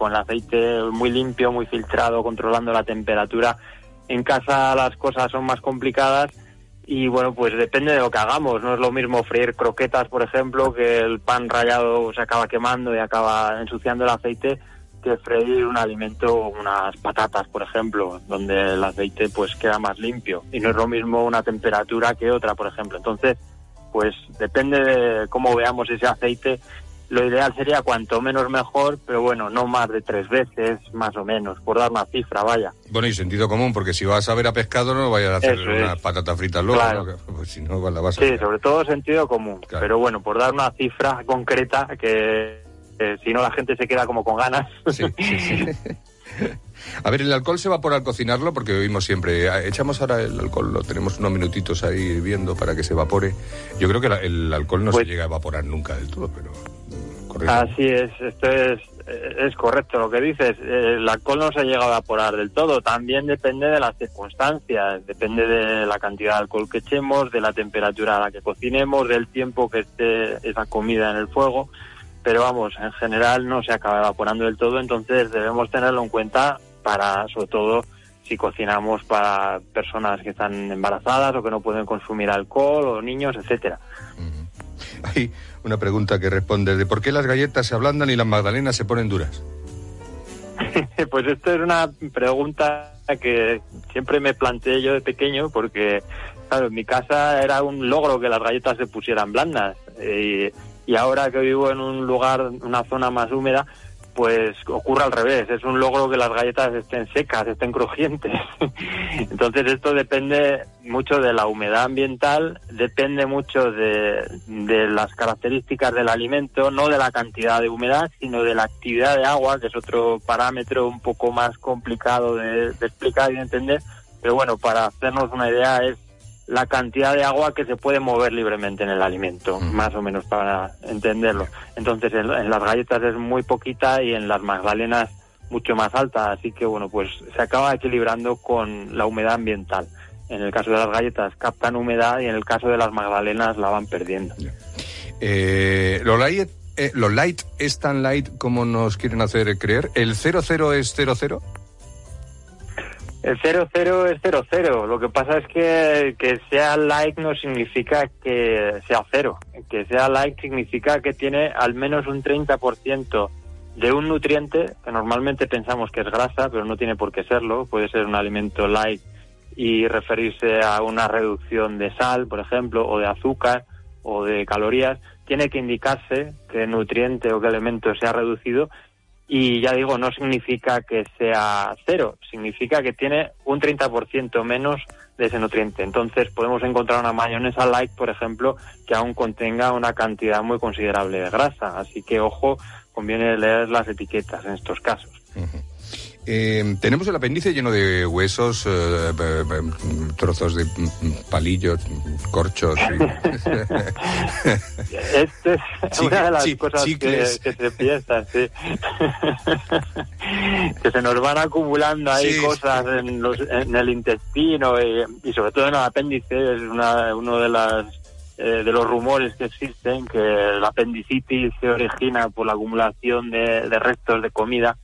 con el aceite muy limpio, muy filtrado, controlando la temperatura. En casa las cosas son más complicadas y bueno, pues depende de lo que hagamos. No es lo mismo freír croquetas, por ejemplo, que el pan rallado se acaba quemando y acaba ensuciando el aceite, que freír un alimento, unas patatas, por ejemplo, donde el aceite pues queda más limpio. Y no es lo mismo una temperatura que otra, por ejemplo. Entonces, pues depende de cómo veamos ese aceite lo ideal sería cuanto menos mejor, pero bueno, no más de tres veces, más o menos, por dar una cifra, vaya. Bueno, y sentido común, porque si vas a ver a pescado no vayas a hacer unas patatas fritas luego, pues si no la vas a Sí, sobre todo sentido común, pero bueno, por dar una cifra concreta que, si no la gente se queda como con ganas. Sí, sí, sí. A ver, el alcohol se evapora al cocinarlo porque oímos siempre, ah, echamos ahora el alcohol, lo tenemos unos minutitos ahí viendo para que se evapore. Yo creo que el alcohol no se pues llega a evaporar nunca del todo, pero... Así es, esto es, es correcto lo que dices. El alcohol no se llega a evaporar del todo, también depende de las circunstancias, depende de la cantidad de alcohol que echemos, de la temperatura a la que cocinemos, del tiempo que esté esa comida en el fuego, pero vamos, en general no se acaba evaporando del todo, entonces debemos tenerlo en cuenta para, sobre todo, si cocinamos para personas que están embarazadas o que no pueden consumir alcohol o niños, etcétera. Hay una pregunta que responde de por qué las galletas se ablandan y las magdalenas se ponen duras. pues esto es una pregunta que siempre me planteé yo de pequeño porque, claro, en mi casa era un logro que las galletas se pusieran blandas. y ahora que vivo en un lugar, una zona más húmeda, pues ocurre al revés, es un logro que las galletas estén secas, estén crujientes. Entonces esto depende mucho de la humedad ambiental, depende mucho de, las características del alimento, no de la cantidad de humedad, sino de la actividad de agua, que es otro parámetro un poco más complicado de, de explicar y de entender. Pero bueno, para hacernos una idea es la cantidad de agua que se puede mover libremente en el alimento, más o menos para entenderlo. Entonces en, las galletas es muy poquita y en las magdalenas mucho más alta, así que bueno, pues se acaba equilibrando con la humedad ambiental. En el caso de las galletas captan humedad y en el caso de las magdalenas la van perdiendo. Eh, lo, light, eh, lo light es tan light como nos quieren hacer creer. ¿El 00 es 00? El 0-0 es 0-0. Lo que pasa es que que sea like no significa que sea cero. Que sea like significa que tiene al menos un 30% de un nutriente, que normalmente pensamos que es grasa, pero no tiene por qué serlo. Puede ser un alimento light y referirse a una reducción de sal, por ejemplo, o de azúcar o de calorías. Tiene que indicarse qué nutriente o qué elemento se ha reducido y ya digo, no significa que sea cero, significa que tiene un 30% menos de ese nutriente. Entonces podemos encontrar una mayonesa light, por ejemplo, que aún contenga una cantidad muy considerable de grasa. Así que ojo, conviene leer las etiquetas en estos casos. Eh, tenemos el apéndice lleno de huesos, eh, trozos de palillos, corchos. Esta es una de las cosas que, se piensan, sí. que se nos van acumulando ahí cosas en, en, el intestino y, sobre todo en el apéndice. Es una, uno de las eh, de los rumores que existen que la apendicitis se origina por la acumulación de restos de comida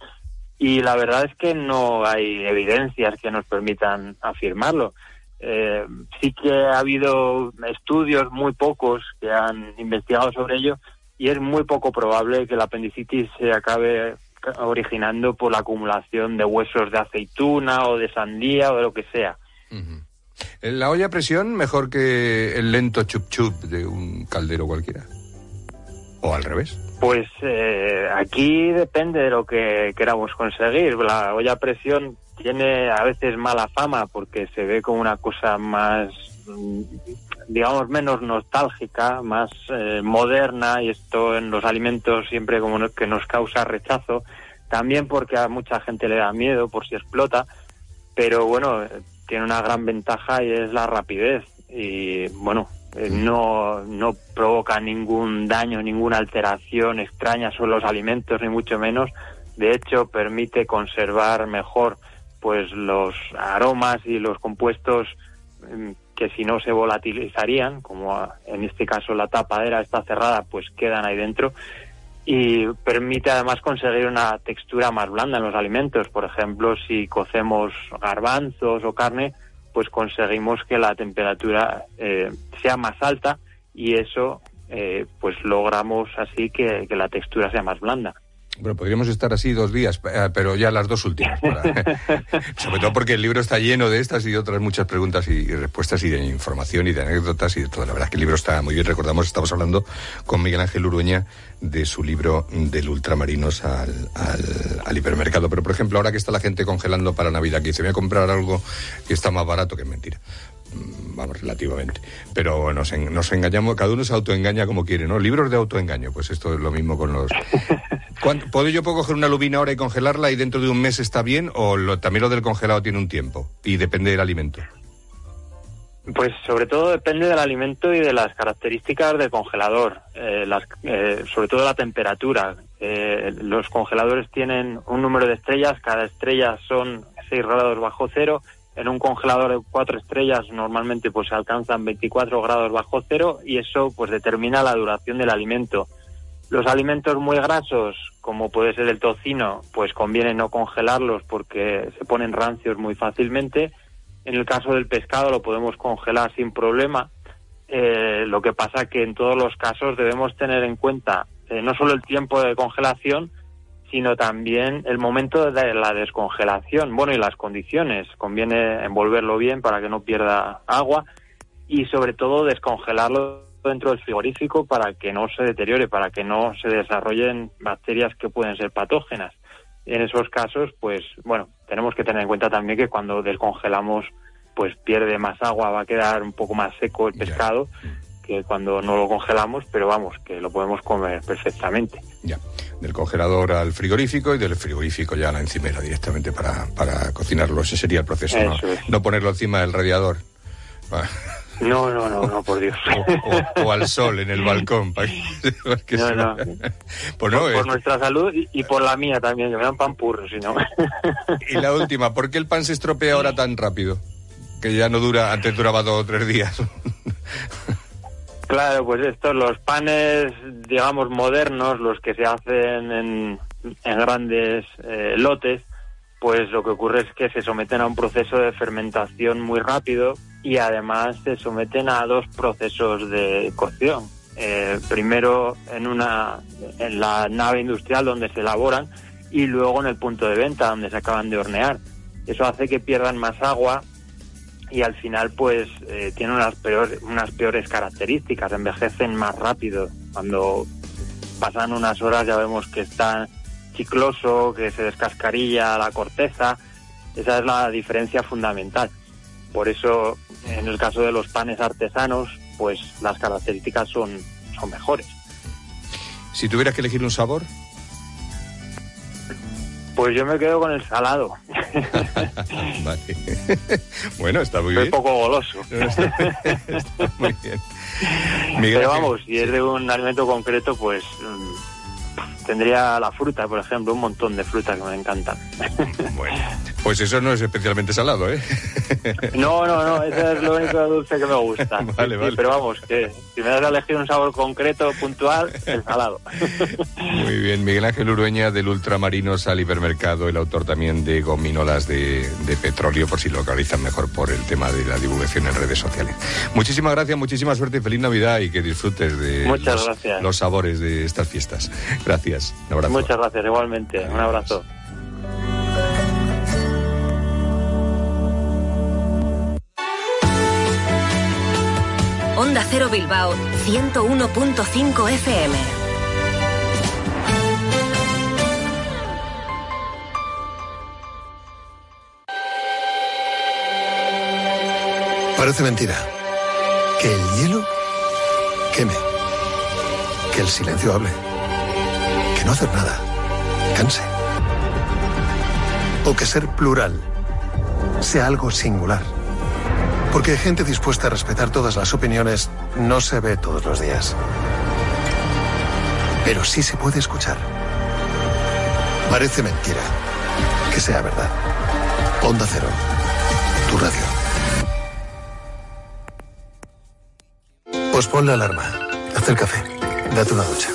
y la verdad es que no hay evidencias que nos permitan afirmarlo. Eh, sí que ha habido estudios muy pocos que han investigado sobre ello y es muy poco probable que la apendicitis se acabe originando por la acumulación de huesos de aceituna o de sandía o de lo que sea. ¿La olla a presión mejor que el lento chup chup de un caldero cualquiera? ¿O al revés? Pues eh, aquí depende de lo que queramos conseguir. La olla a presión tiene a veces mala fama porque se ve como una cosa más, mm, digamos, menos nostálgica, más eh, moderna y esto en los alimentos siempre como que nos causa rechazo. También porque a mucha gente le da miedo por si explota, pero bueno, tiene una gran ventaja y es la rapidez. Y bueno, no, no provoca ningún daño, ninguna alteración extraña sobre los alimentos, ni mucho menos. De hecho, permite conservar mejor pues los aromas y los compuestos mm, que si no se volatilizarían, como en este caso la tapadera está cerrada, pues quedan ahí dentro. y permite además conseguir una textura más blanda en los alimentos. Por ejemplo, si cocemos garbanzos o carne, pues conseguimos que la temperatura eh, sea más alta y eso eh, pues logramos así que la textura sea más blanda. Bueno, podríamos estar así dos días, eh, pero ya las dos últimas. sobre todo porque el libro está lleno de estas y otras muchas preguntas y, respuestas y de información y de anécdotas y de todo. La verdad es que el libro está muy bien. Recordamos, estamos hablando con Miguel Ángel Urueña de su libro del ultramarinos al, al, hipermercado. Pero, por ejemplo, ahora que está la gente congelando para Navidad, que dice, voy a comprar algo que está más barato, que es mentira. Mm, vamos, relativamente. Pero nos, nos engañamos, cada uno se autoengaña como quiere, ¿no? Libros de autoengaño, pues esto es lo mismo con los... ¿Puedo yo puedo coger una lubina ahora y congelarla y dentro de un mes está bien o también lo del congelado tiene un tiempo y depende del alimento? Pues sobre todo depende del alimento y de las características del congelador, eh, eh, sobre todo la temperatura. Eh, los congeladores tienen un número de estrellas, cada estrella son 6 grados bajo cero en un congelador de cuatro estrellas normalmente pues se alcanzan 24 grados bajo cero y eso pues determina la duración del alimento. Los alimentos muy grasos, como puede ser el tocino, pues conviene no congelarlos porque se ponen rancios muy fácilmente. En el caso del pescado lo podemos congelar sin problema. Eh, lo que pasa que en todos los casos debemos tener en cuenta eh, no solo el tiempo de congelación, sino también el momento de la descongelación, bueno, y las condiciones. Conviene envolverlo bien para que no pierda agua y sobre todo descongelarlo dentro del frigorífico para que no se deteriore, para que no se desarrollen bacterias que pueden ser patógenas. En esos casos, pues bueno, tenemos que tener en cuenta también que cuando descongelamos, pues pierde más agua, va a quedar un poco más seco el pescado que cuando no lo congelamos, pero vamos, que lo podemos comer perfectamente. Ya, del congelador al frigorífico y del frigorífico ya a la encimera directamente para, para cocinarlo. Ese sería el proceso, ¿no? ponerlo encima del radiador. No, no, no, no, por Dios. O, al sol en el balcón. Para que, no, no. Pues no, por, nuestra salud y, por la mía también, que me dan pan purro, si no. Y la última, ¿por qué el pan se estropea ahora tan rápido? Que ya no dura, antes duraba dos o tres días. Claro, pues estos, los panes, digamos, modernos, los que se hacen en, grandes eh, lotes, pues lo que ocurre es que se someten a un proceso de fermentación muy rápido y además se someten a dos procesos de cocción. Eh, primero en una en la nave industrial donde se elaboran y luego en el punto de venta donde se acaban de hornear. Eso hace que pierdan más agua y al final pues eh, tienen unas peores, unas peores características, envejecen más rápido. Cuando pasan unas horas ya vemos que está chicloso, que se descascarilla la corteza. Esa es la diferencia fundamental. Por eso, en el caso de los panes artesanos, pues las características son, son mejores. Si tuvieras que elegir un sabor, pues yo me quedo con el salado. vale. bueno, está muy bien. Un poco goloso. está, muy bien. Pero vamos, si es de un alimento concreto, pues mm, tendría la fruta, por ejemplo, un montón de frutas que me encantan. bueno, pues eso no es especialmente salado, ¿eh? No, no, no, ese es lo único dulce que me gusta. Vale, vale. Pero vamos, que si me das a elegir un sabor concreto, puntual, el salado. Muy bien, Miguel Ángel Urueña del Ultramarinos al Hipermercado, el autor también de Gominolas de, Petróleo, por si lo localizan mejor por el tema de la divulgación en redes sociales. Muchísimas gracias, muchísima suerte y feliz Navidad y que disfrutes de los, los sabores de estas fiestas. Gracias, un abrazo. Muchas gracias, igualmente. Un abrazo. Onda Cero Bilbao 101.5 FM. Parece mentira. Que el hielo queme. Que el silencio hable. No hacer nada canse. O que ser plural sea algo singular porque gente dispuesta a respetar todas las opiniones no se ve todos los días. Pero sí se puede escuchar. Parece mentira. Que sea verdad. Onda Cero. Tu radio. Pues pon la alarma. Haz el café. Date una ducha.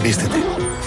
Vístete,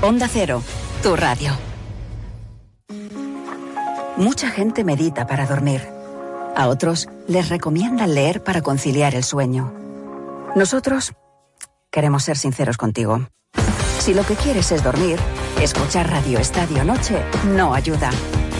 Onda Cero, tu radio. Mucha gente medita para dormir. A otros les recomiendan leer para conciliar el sueño. Nosotros queremos ser sinceros contigo. Si lo que quieres es dormir, escuchar Radio Estadio Noche no ayuda.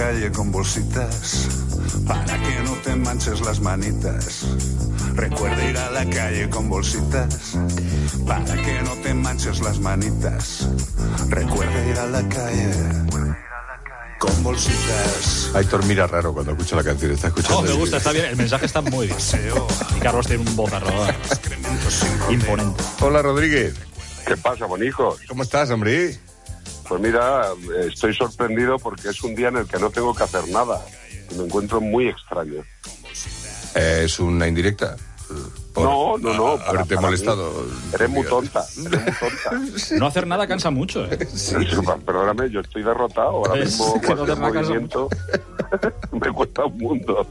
Calle con bolsitas para que no te manches las manitas. Recuerda ir a la calle con bolsitas para que no te manches las manitas. Recuerda ir a la calle con bolsitas. Aitor mira raro cuando escucha la canción. Está escuchando. No, me el gusta, está bien. El mensaje está muy bien. Y Carlos tiene un bozarrón imponente. Hola, Rodríguez. ¿Qué pasa, bonijos? ¿Cómo estás, hombre? Pues mira, estoy sorprendido porque es un día en el que no tengo que hacer nada. Me encuentro muy extraño. Eh, ¿Es una indirecta? Por- No, no, no, para- Haberte para molestado. mí. Eres muy tonta, eres muy tonta. No hacer nada cansa mucho, ¿eh? Perdóname, yo estoy derrotado. Ahora Es mismo que no movimiento me cuesta un mundo.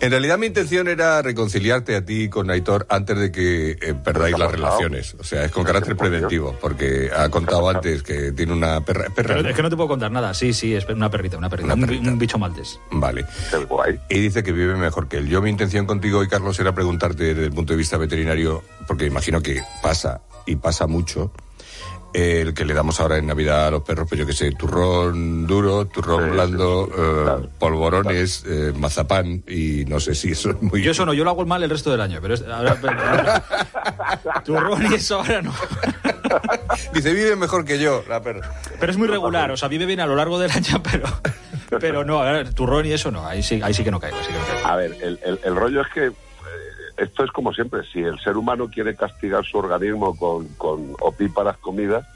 En realidad mi intención era reconciliarte a ti con Aitor antes de que eh, perdáis ¿Qué ha las relaciones. O sea, es con ¿Qué carácter preventivo, porque ha contado antes que tiene una perra. perra ¿no? es que no te puedo contar nada. Sí, sí, es una perrita, una perrita. Una Un, perrita. un bicho maltés. Vale. Qué guay. Y dice que vive mejor que él. Yo mi intención contigo hoy, Carlos, era preguntarte desde el punto de vista veterinario, porque imagino que pasa, y pasa mucho, eh, el que le damos ahora en Navidad a los perros, pues yo que sé, turrón duro, turrón Sí, blando, sí, sí, eh, claro. polvorones, eh, mazapán, y no sé si eso es muy... Yo eso no, yo lo hago mal el resto del año, pero es, ahora, pero- turrón y eso ahora no. Dice, vive mejor que yo, la perra. Pero es muy regular, o sea, vive bien a lo largo del año, pero, pero no, a ver, turrón y eso no, ahí sí, ahí sí que no caigo, sí que no caigo. A ver, el, el- el rollo es que esto es como siempre. Si el ser humano quiere castigar su organismo con, con opíparas comidas,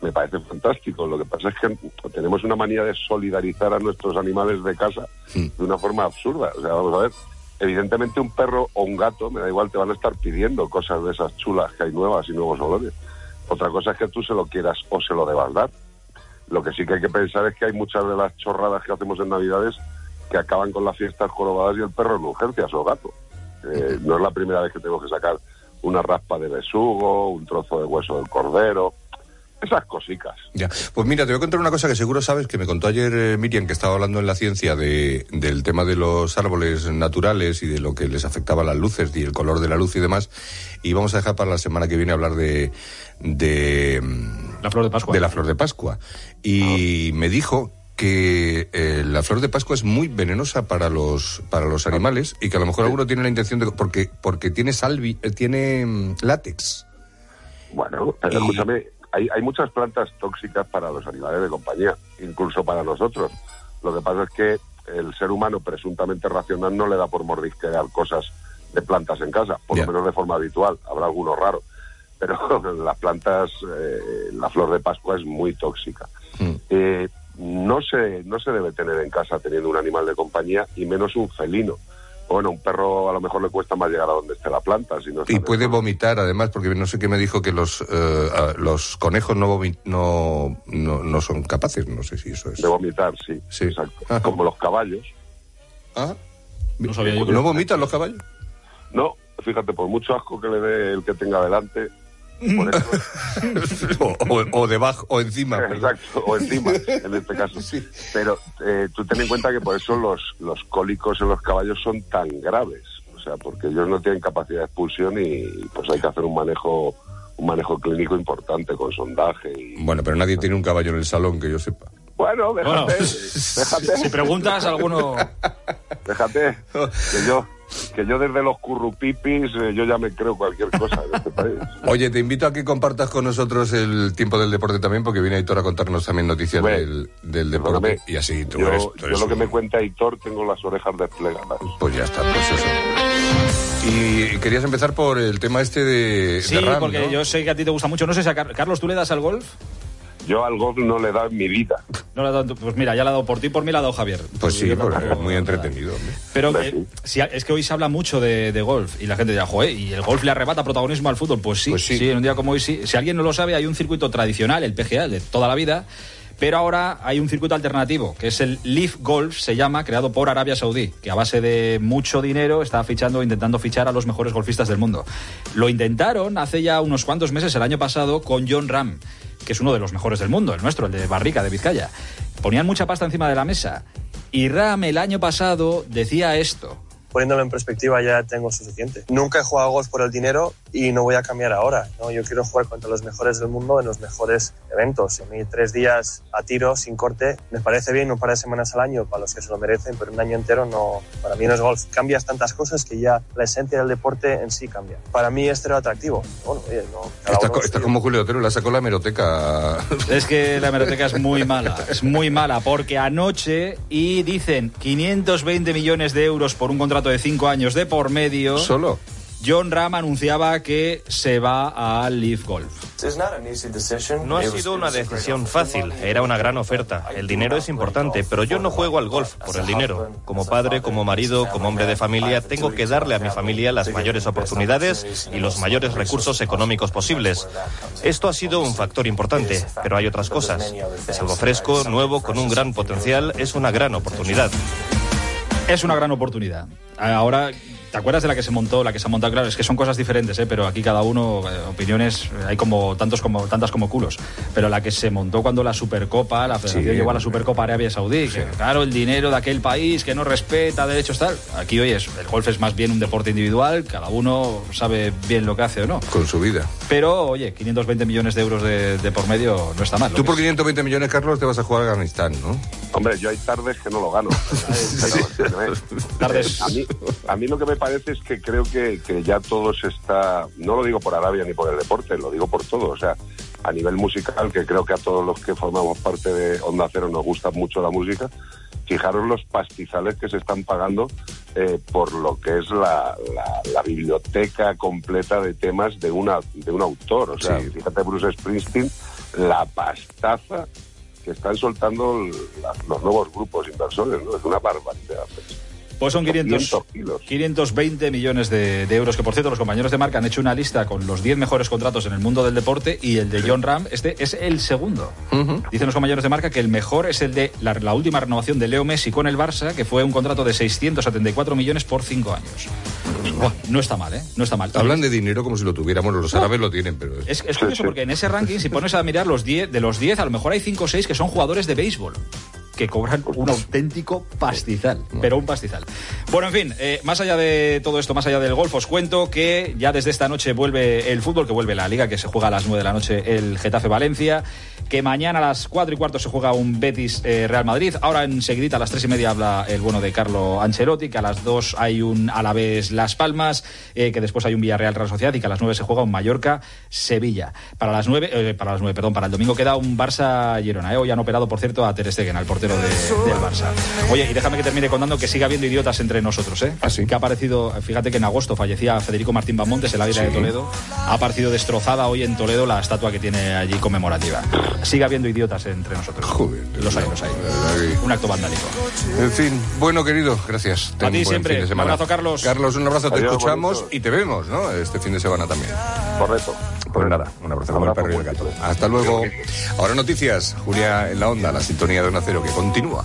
me parece fantástico. Lo que pasa es que tenemos una manía de solidarizar a nuestros animales de casa Mm. de una forma absurda. O sea, vamos a ver. Evidentemente un perro o un gato, me da igual, te van a estar pidiendo cosas de esas chulas que hay nuevas y nuevos olores. Otra cosa es que tú se lo quieras o se lo debas dar. Lo que sí que hay que pensar es que hay muchas de las chorradas que hacemos en Navidades que acaban con las fiestas jorobadas y el perro en urgencias o gato. Eh, no es la primera vez que tengo que sacar una raspa de besugo, un trozo de hueso del cordero, esas cositas. Ya. Pues mira, te voy a contar una cosa que seguro sabes, que me contó ayer eh, Miriam, que estaba hablando en la ciencia de, del tema de los árboles naturales y de lo que les afectaba las luces y el color de la luz y demás. Y vamos a dejar para la semana que viene hablar de, de, La flor de Pascua. de la flor de Pascua. Y me dijo que eh, la flor de Pascua es muy venenosa para los para los animales y que a lo mejor alguno tiene la intención de porque porque tiene salvi eh, tiene mm, látex Bueno, pero Y- escúchame, hay, hay muchas plantas tóxicas para los animales de compañía, incluso para nosotros. Lo que pasa es que el ser humano presuntamente racional no le da por mordisquear cosas de plantas en casa, por lo menos de forma habitual. Habrá alguno raro. Pero las plantas, eh, la flor de Pascua es muy tóxica. Mm. Eh, no se, no se debe tener en casa teniendo un animal de compañía y menos un felino. Bueno, un perro a lo mejor le cuesta más llegar a donde esté la planta. Si no está Y puede vomitar, además, porque no sé qué me dijo que los, eh, ah, los conejos no, vomi- no, no, no son capaces, no sé si eso es. De vomitar, sí. Sí. Exacto. Ajá. Como los caballos. Ah, No sabía yo que- ¿No vomitan los caballos? No, fíjate, por mucho asco que le dé el que tenga delante, por eso, o, o- o debajo, o encima. exacto, o encima, en este caso. Sí. Pero eh, tú ten en cuenta que por eso los, los cólicos en los caballos son tan graves. O sea, porque ellos no tienen capacidad de expulsión y pues hay que hacer un manejo un manejo clínico importante con sondaje y Bueno, pero nadie tiene un caballo en el salón que yo sepa. bueno Bueno, déjate déjate si preguntas, alguno... déjate que yo que yo desde los currupipis eh, yo ya me creo cualquier cosa en este país Oye, te invito a que compartas con nosotros el tiempo del deporte también, porque viene Aitor a contarnos también noticias Bueno, del, del deporte. Y así tú yo, eres. tú yo lo que un- me cuenta Hitor tengo las orejas desplegadas Pues ya está, pues eso. Y querías empezar por el tema este de. Sí, de Ram, porque ¿no? yo sé que a ti te gusta mucho. No sé si a Car- Carlos, ¿tú le das al golf? Yo al golf no le he dado en mi vida No le dado- pues mira, ya le ha dado por ti, por mí le ha dado Javier. Pues sí, tampoco- es muy entretenido. hombre. Pero eh, sí. si es que hoy se habla mucho de, de golf y la gente dirá, joder, ¿y el golf le arrebata protagonismo al fútbol? Pues sí, Pues sí. sí. en un día como hoy sí. Si alguien no lo sabe, hay un circuito tradicional, el PGA, el de toda la vida, pero ahora hay un circuito alternativo, que es el Leaf Golf, se llama, creado por Arabia Saudí, que a base de mucho dinero está fichando, intentando fichar a los mejores golfistas del mundo. Lo intentaron hace ya unos cuantos meses, el año pasado, con John Ram, que es uno de los mejores del mundo, el nuestro, el de Barrica, de Vizcaya. Ponían mucha pasta encima de la mesa. Y Ram el año pasado decía esto. poniéndolo en perspectiva ya tengo suficiente. Nunca he jugado golf por el dinero y no voy a cambiar ahora. ¿no? Yo quiero jugar contra los mejores del mundo en los mejores eventos. A mí tres días a tiro, sin corte, me parece bien un par de semanas al año para los que se lo merecen, pero un año entero no, para mí no es golf. Cambias tantas cosas que ya la esencia del deporte en sí cambia. Para mí este era atractivo. Bueno, oye, no, uno co- es estás suyo. como Julio Otero, la sacó la hemeroteca. Es que la hemeroteca es muy mala, es muy mala, porque anoche y dicen 520 millones de euros por un contrato de 5 años de por medio. Solo. John Ram anunciaba que se va al Leaf Golf. No ha sido una decisión fácil, era una gran oferta. El dinero es importante, pero yo no juego al golf por el dinero. Como padre, como marido, como hombre de familia, tengo que darle a mi familia las mayores oportunidades y los mayores recursos económicos posibles. Esto ha sido un factor importante, pero hay otras cosas. Es algo fresco, nuevo, con un gran potencial, es una gran oportunidad. Es una gran oportunidad. Ahora, ¿te acuerdas de la que se montó, la que se ha montado? Claro, es que son cosas diferentes, ¿eh? pero aquí cada uno, eh, opiniones, eh, hay como tantos como tantas como culos. Pero la que se montó cuando la Supercopa, la Federación Sí. llegó a la Supercopa Arabia Saudí, que claro, el dinero de aquel país que no respeta derechos tal. Aquí, oye, es- el golf es más bien un deporte individual, cada uno sabe bien lo que hace o no. Con su vida. Pero, oye, 520 millones de euros de, de por medio no está mal. Tú por es- 520 millones, Carlos, te vas a jugar a Afganistán, ¿no? Hombre, yo hay tardes que no lo gano. Pero, entiéndeme. Tardes. A mí, a mí lo que me parece es que creo que, que ya todo se está, no lo digo por Arabia ni por el deporte, lo digo por todo. O sea, a nivel musical, que creo que a todos los que formamos parte de Onda Cero nos gusta mucho la música, fijaros los pastizales que se están pagando eh, por lo que es la, la- la biblioteca completa de temas de, una, de un autor. O sea, Sí. fíjate Bruce Springsteen, la pastaza que están soltando la- los nuevos grupos inversores, ¿no? Es una barbaridad. Pues son 500, 500 kilos. 520 millones de, de euros, que por cierto los compañeros de marca han hecho una lista con los 10 mejores contratos en el mundo del deporte y el de John Ram, este es el segundo. Dicen los compañeros de marca que el mejor es el de la, la última renovación de Leo Messi con el Barça, que fue un contrato de 674 millones por 5 años. Buah, no está mal, ¿eh? No está mal. Hablan de dinero como si lo tuviéramos, los árabes lo tienen, pero... Es, es curioso porque en ese ranking, si pones a mirar los 10, de los 10, a lo mejor hay 5 o 6 que son jugadores de béisbol. Que cobran un auténtico pastizal, pero un pastizal. Bueno, en fin, eh, más allá de todo esto, más allá del golf, os cuento que ya desde esta noche vuelve el fútbol, que vuelve la liga, que se juega a las 9 de la noche el Getafe Valencia. Que mañana a las 4 y cuarto se juega un Betis eh, Real Madrid. Ahora enseguida a las 3 y media habla el bueno de Carlo Ancelotti, que a las 2 hay un Alavés Las Palmas, eh, que después hay un Villarreal Real Sociedad y que a las 9 se juega un Mallorca Sevilla. Para las 9, eh, para las 9, perdón, para el domingo queda un Barça Girona. Hoy han operado, por cierto, a Ter Stegen, al portero del Barça. Oye, y déjame que termine contando que siga habiendo idiotas entre nosotros, ¿eh? ¿Ah, sí? Que ha aparecido, fíjate que en agosto fallecía Federico Martín Bamontes, el águila de Toledo. Ha aparecido destrozada hoy en Toledo la estatua que tiene allí conmemorativa. Sigue habiendo idiotas entre nosotros. Joder, los hay, los hay. Un acto vandálico. En fin, bueno, querido, gracias. Ten A ti un buen siempre. fin de Un abrazo, Carlos. Carlos, un abrazo, te escuchamos bonito. y te vemos, ¿no? Este fin de semana también. Correcto. Pues nada, un abrazo como el Abrazo perro y el fuerte. gato. Hasta luego. Ahora noticias, Julia en la onda, la sintonía de un acero que continúa.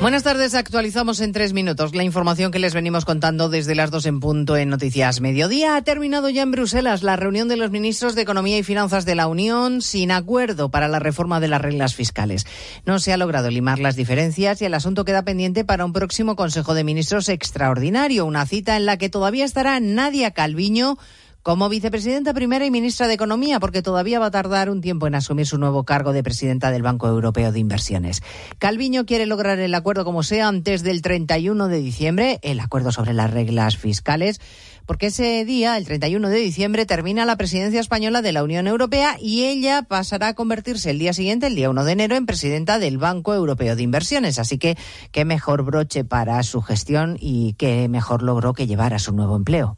Buenas tardes, actualizamos en tres minutos la información que les venimos contando desde las dos en punto en Noticias Mediodía. Ha terminado ya en Bruselas la reunión de los ministros de Economía y Finanzas de la Unión sin acuerdo para la reforma de las reglas fiscales. No se ha logrado limar las diferencias y el asunto queda pendiente para un próximo Consejo de Ministros extraordinario, una cita en la que todavía estará Nadia Calviño como vicepresidenta primera y ministra de Economía, porque todavía va a tardar un tiempo en asumir su nuevo cargo de presidenta del Banco Europeo de Inversiones. Calviño quiere lograr el acuerdo como sea antes del 31 de diciembre, el acuerdo sobre las reglas fiscales, porque ese día, el 31 de diciembre, termina la presidencia española de la Unión Europea y ella pasará a convertirse el día siguiente, el día 1 de enero, en presidenta del Banco Europeo de Inversiones. Así que qué mejor broche para su gestión y qué mejor logro que llevar a su nuevo empleo.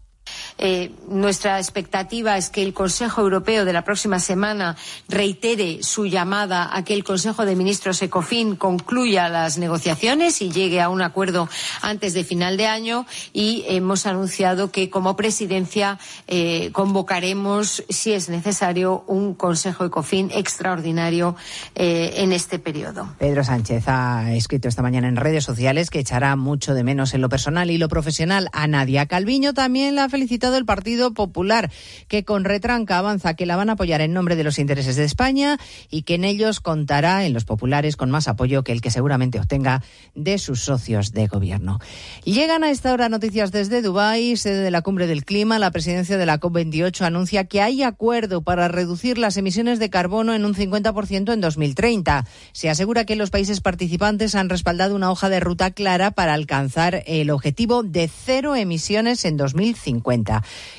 Eh, nuestra expectativa es que el Consejo Europeo de la próxima semana reitere su llamada a que el Consejo de Ministros ECOFIN concluya las negociaciones y llegue a un acuerdo antes de final de año y hemos anunciado que como presidencia eh, convocaremos, si es necesario, un Consejo ECOFIN extraordinario eh, en este periodo. Pedro Sánchez ha escrito esta mañana en redes sociales que echará mucho de menos en lo personal y lo profesional a Nadia Calviño. También felicitado el Partido Popular, que con retranca avanza que la van a apoyar en nombre de los intereses de España y que en ellos contará, en los populares, con más apoyo que el que seguramente obtenga de sus socios de gobierno. Llegan a esta hora noticias desde Dubái, sede de la Cumbre del Clima. La presidencia de la COP28 anuncia que hay acuerdo para reducir las emisiones de carbono en un 50% en 2030. Se asegura que los países participantes han respaldado una hoja de ruta clara para alcanzar el objetivo de cero emisiones en 2050.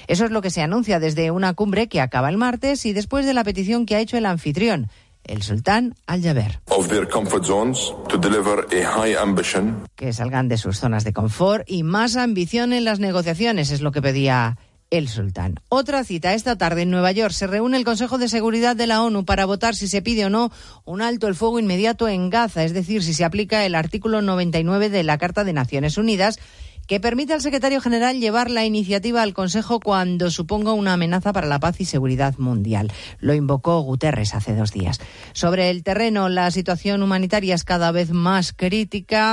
Eso es lo que se anuncia desde una cumbre que acaba el martes y después de la petición que ha hecho el anfitrión, el sultán Al-Jaber. que salgan de sus zonas de confort y más ambición en las negociaciones, es lo que pedía el sultán. Otra cita esta tarde en Nueva York. Se reúne el Consejo de Seguridad de la ONU para votar si se pide o no un alto el fuego inmediato en Gaza, es decir, si se aplica el artículo 99 de la Carta de Naciones Unidas que permite al secretario general llevar la iniciativa al Consejo cuando suponga una amenaza para la paz y seguridad mundial. Lo invocó Guterres hace dos días. Sobre el terreno, la situación humanitaria es cada vez más crítica.